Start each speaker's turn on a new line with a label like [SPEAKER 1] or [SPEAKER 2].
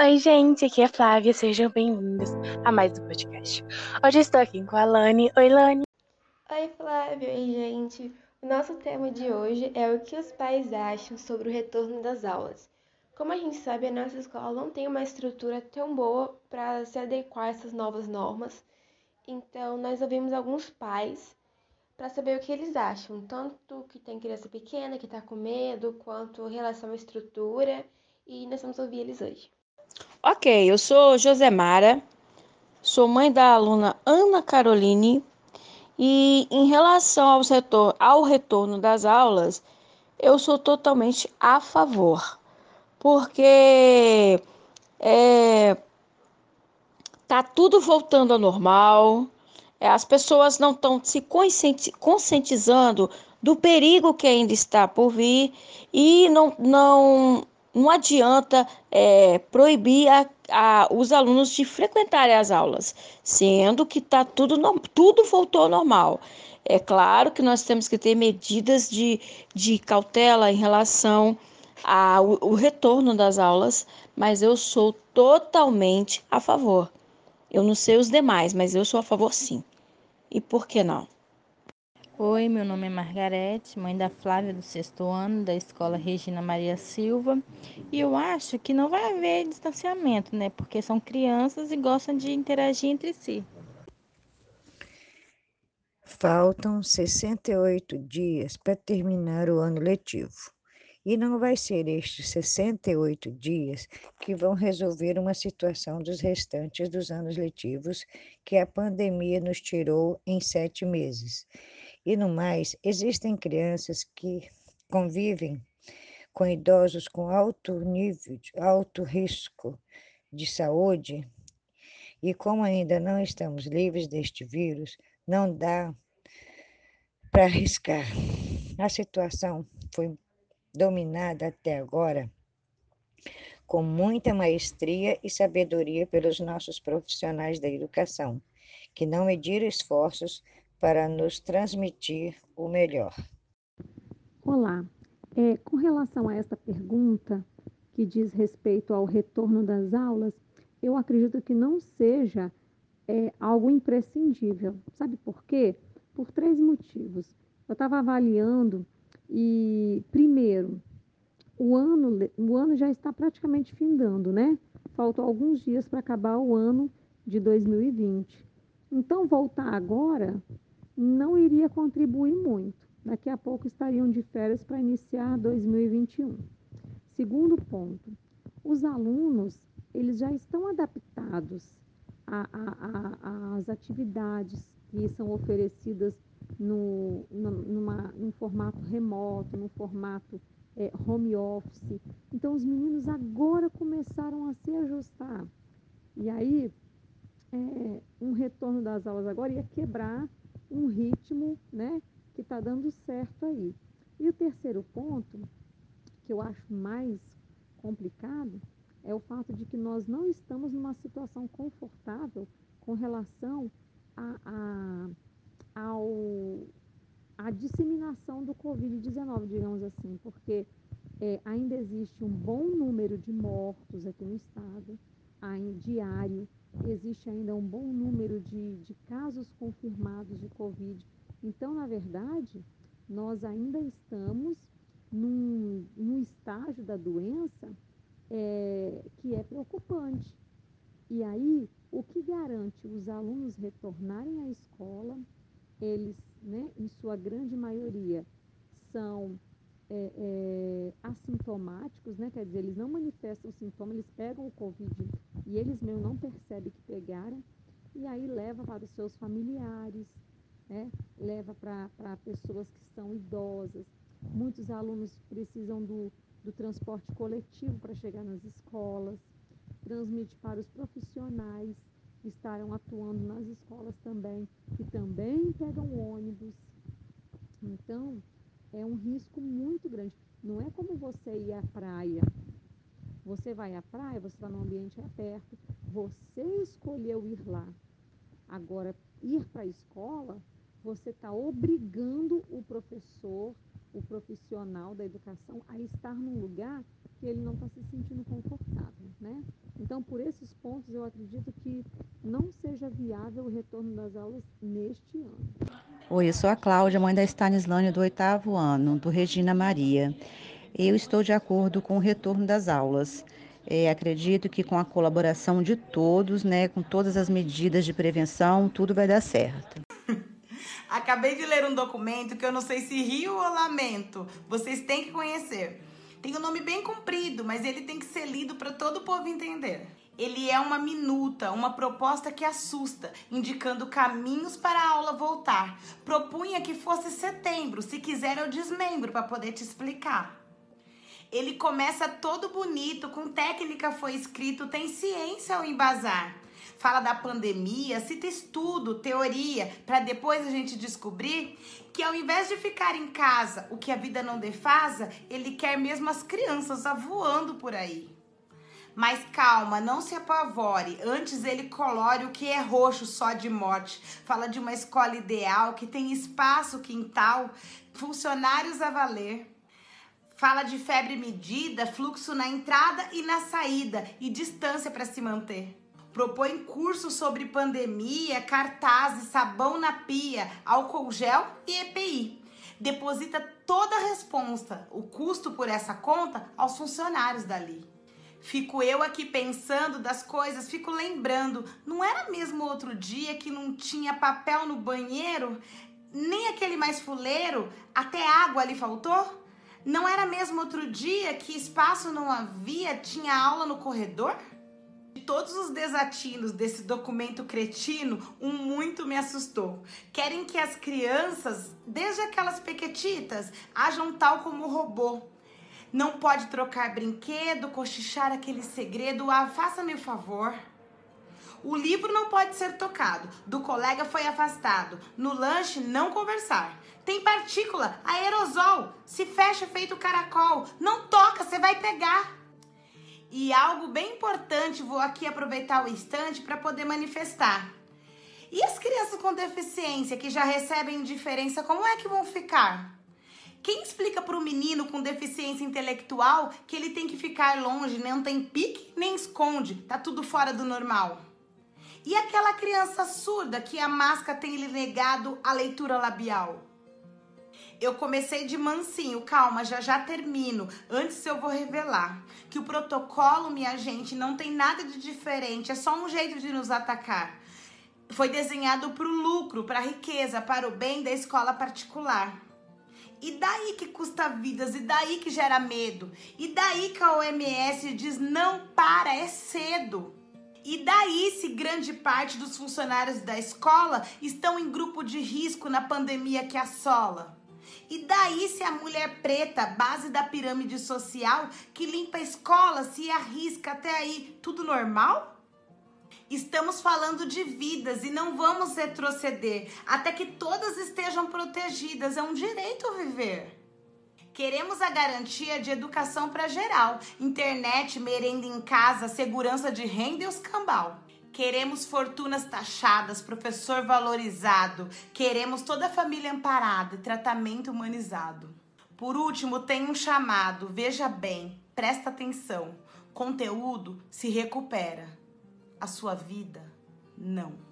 [SPEAKER 1] Oi, gente, aqui é Flávia, sejam bem-vindos a mais um podcast. Hoje estou aqui com a Lani. Oi, Lani.
[SPEAKER 2] Oi, Flávia. Oi, gente. O nosso tema de hoje é o que os pais acham sobre o retorno das aulas. Como a gente sabe, a nossa escola não tem uma estrutura tão boa para se adequar a essas novas normas. Então, nós ouvimos alguns pais para saber o que eles acham, tanto que tem criança pequena que está com medo, quanto em relação à estrutura, e nós vamos ouvir eles hoje.
[SPEAKER 3] Ok, eu sou Josemara, sou mãe da aluna Ana Caroline e em relação ao, setor, ao retorno das aulas, eu sou totalmente a favor, porque é, tá tudo voltando ao normal, é, as pessoas não estão se conscientizando do perigo que ainda está por vir e não, não não adianta é, proibir a, a, os alunos de frequentarem as aulas, sendo que tá tudo, tudo voltou ao normal. É claro que nós temos que ter medidas de, de cautela em relação ao, ao retorno das aulas, mas eu sou totalmente a favor. Eu não sei os demais, mas eu sou a favor sim. E por que não?
[SPEAKER 4] Oi, meu nome é Margarete, mãe da Flávia do sexto ano da Escola Regina Maria Silva. E eu acho que não vai haver distanciamento, né? Porque são crianças e gostam de interagir entre si.
[SPEAKER 5] Faltam 68 dias para terminar o ano letivo. E não vai ser estes 68 dias que vão resolver uma situação dos restantes dos anos letivos que a pandemia nos tirou em sete meses. E no mais, existem crianças que convivem com idosos com alto nível, alto risco de saúde, e como ainda não estamos livres deste vírus, não dá para arriscar. A situação foi dominada até agora com muita maestria e sabedoria pelos nossos profissionais da educação, que não mediram esforços para nos transmitir o melhor.
[SPEAKER 6] Olá, é, com relação a esta pergunta que diz respeito ao retorno das aulas, eu acredito que não seja é, algo imprescindível. Sabe por quê? Por três motivos. Eu estava avaliando e, primeiro, o ano, o ano já está praticamente findando, né? Faltam alguns dias para acabar o ano de 2020. Então, voltar agora não iria contribuir muito. Daqui a pouco estariam de férias para iniciar 2021. Segundo ponto, os alunos eles já estão adaptados às atividades que são oferecidas no, numa, num formato remoto, no formato é, home office. Então, os meninos agora começaram a se ajustar. E aí, é, um retorno das aulas agora ia quebrar um ritmo né, que está dando certo aí. E o terceiro ponto, que eu acho mais complicado, é o fato de que nós não estamos numa situação confortável com relação a, a, ao, a disseminação do Covid-19, digamos assim, porque é, ainda existe um bom número de mortos aqui no estado, em diário, existe ainda um bom número de, de casos confirmados de Covid. Então, na verdade, nós ainda estamos num, num estágio da doença é, que é preocupante. E aí, o que garante os alunos retornarem à escola, eles, né, em sua grande maioria, são é, é, assintomáticos, né? quer dizer, eles não manifestam sintoma, eles pegam o Covid e eles mesmo não percebem que pegaram, e aí leva para os seus familiares, né? leva para pessoas que são idosas. Muitos alunos precisam do, do transporte coletivo para chegar nas escolas, transmite para os profissionais que estarão atuando nas escolas também, que também pegam ônibus. Então, é um risco muito grande. Não é como você ir à praia. Você vai à praia, você está num ambiente aberto, você escolheu ir lá. Agora, ir para a escola, você está obrigando o professor, o profissional da educação a estar num lugar que ele não está se sentindo confortável, né? Então, por esses pontos, eu acredito que não seja viável o retorno das aulas neste ano.
[SPEAKER 7] Oi, eu sou a Cláudia, mãe da Stanislane do oitavo ano, do Regina Maria. Eu estou de acordo com o retorno das aulas. É, acredito que com a colaboração de todos, né, com todas as medidas de prevenção, tudo vai dar certo.
[SPEAKER 8] Acabei de ler um documento que eu não sei se rio ou lamento. Vocês têm que conhecer. Tem um nome bem comprido, mas ele tem que ser lido para todo o povo entender. Ele é uma minuta, uma proposta que assusta, indicando caminhos para a aula voltar. Propunha que fosse setembro, se quiser eu desmembro para poder te explicar. Ele começa todo bonito, com técnica foi escrito, tem ciência ao embasar. Fala da pandemia, cita estudo, teoria, para depois a gente descobrir que ao invés de ficar em casa, o que a vida não defasa, ele quer mesmo as crianças voando por aí. Mas calma, não se apavore. Antes ele colore o que é roxo só de morte. Fala de uma escola ideal que tem espaço, quintal, funcionários a valer. Fala de febre medida, fluxo na entrada e na saída e distância para se manter. Propõe curso sobre pandemia, cartazes, sabão na pia, álcool gel e EPI. Deposita toda a responsa, o custo por essa conta, aos funcionários dali. Fico eu aqui pensando das coisas, fico lembrando, não era mesmo outro dia que não tinha papel no banheiro, nem aquele mais fuleiro, até água ali faltou? Não era mesmo outro dia que espaço não havia, tinha aula no corredor? De todos os desatinos desse documento cretino, um muito me assustou. Querem que as crianças, desde aquelas pequetitas, ajam tal como robô. Não pode trocar brinquedo, cochichar aquele segredo, ah, faça-me o favor. O livro não pode ser tocado, do colega foi afastado, no lanche não conversar. Tem partícula, aerosol, se fecha feito caracol, não toca, você vai pegar. E algo bem importante, vou aqui aproveitar o instante para poder manifestar. E as crianças com deficiência que já recebem diferença, como é que vão ficar? Quem explica para o menino com deficiência intelectual que ele tem que ficar longe, não tem pique nem esconde, tá tudo fora do normal? E aquela criança surda que a máscara tem lhe negado a leitura labial? Eu comecei de mansinho, calma, já já termino. Antes eu vou revelar que o protocolo, minha gente, não tem nada de diferente, é só um jeito de nos atacar. Foi desenhado para o lucro, para a riqueza, para o bem da escola particular. E daí que custa vidas, e daí que gera medo, e daí que a OMS diz não para, é cedo. E daí se grande parte dos funcionários da escola estão em grupo de risco na pandemia que assola? E daí se a mulher preta, base da pirâmide social, que limpa a escola, se arrisca até aí, tudo normal? Estamos falando de vidas e não vamos retroceder até que todas estejam protegidas. É um direito viver. Queremos a garantia de educação para geral, internet, merenda em casa, segurança de renda e os cambal. Queremos fortunas taxadas, professor valorizado. Queremos toda a família amparada e tratamento humanizado. Por último, tem um chamado. Veja bem, presta atenção. Conteúdo se recupera. A sua vida, não.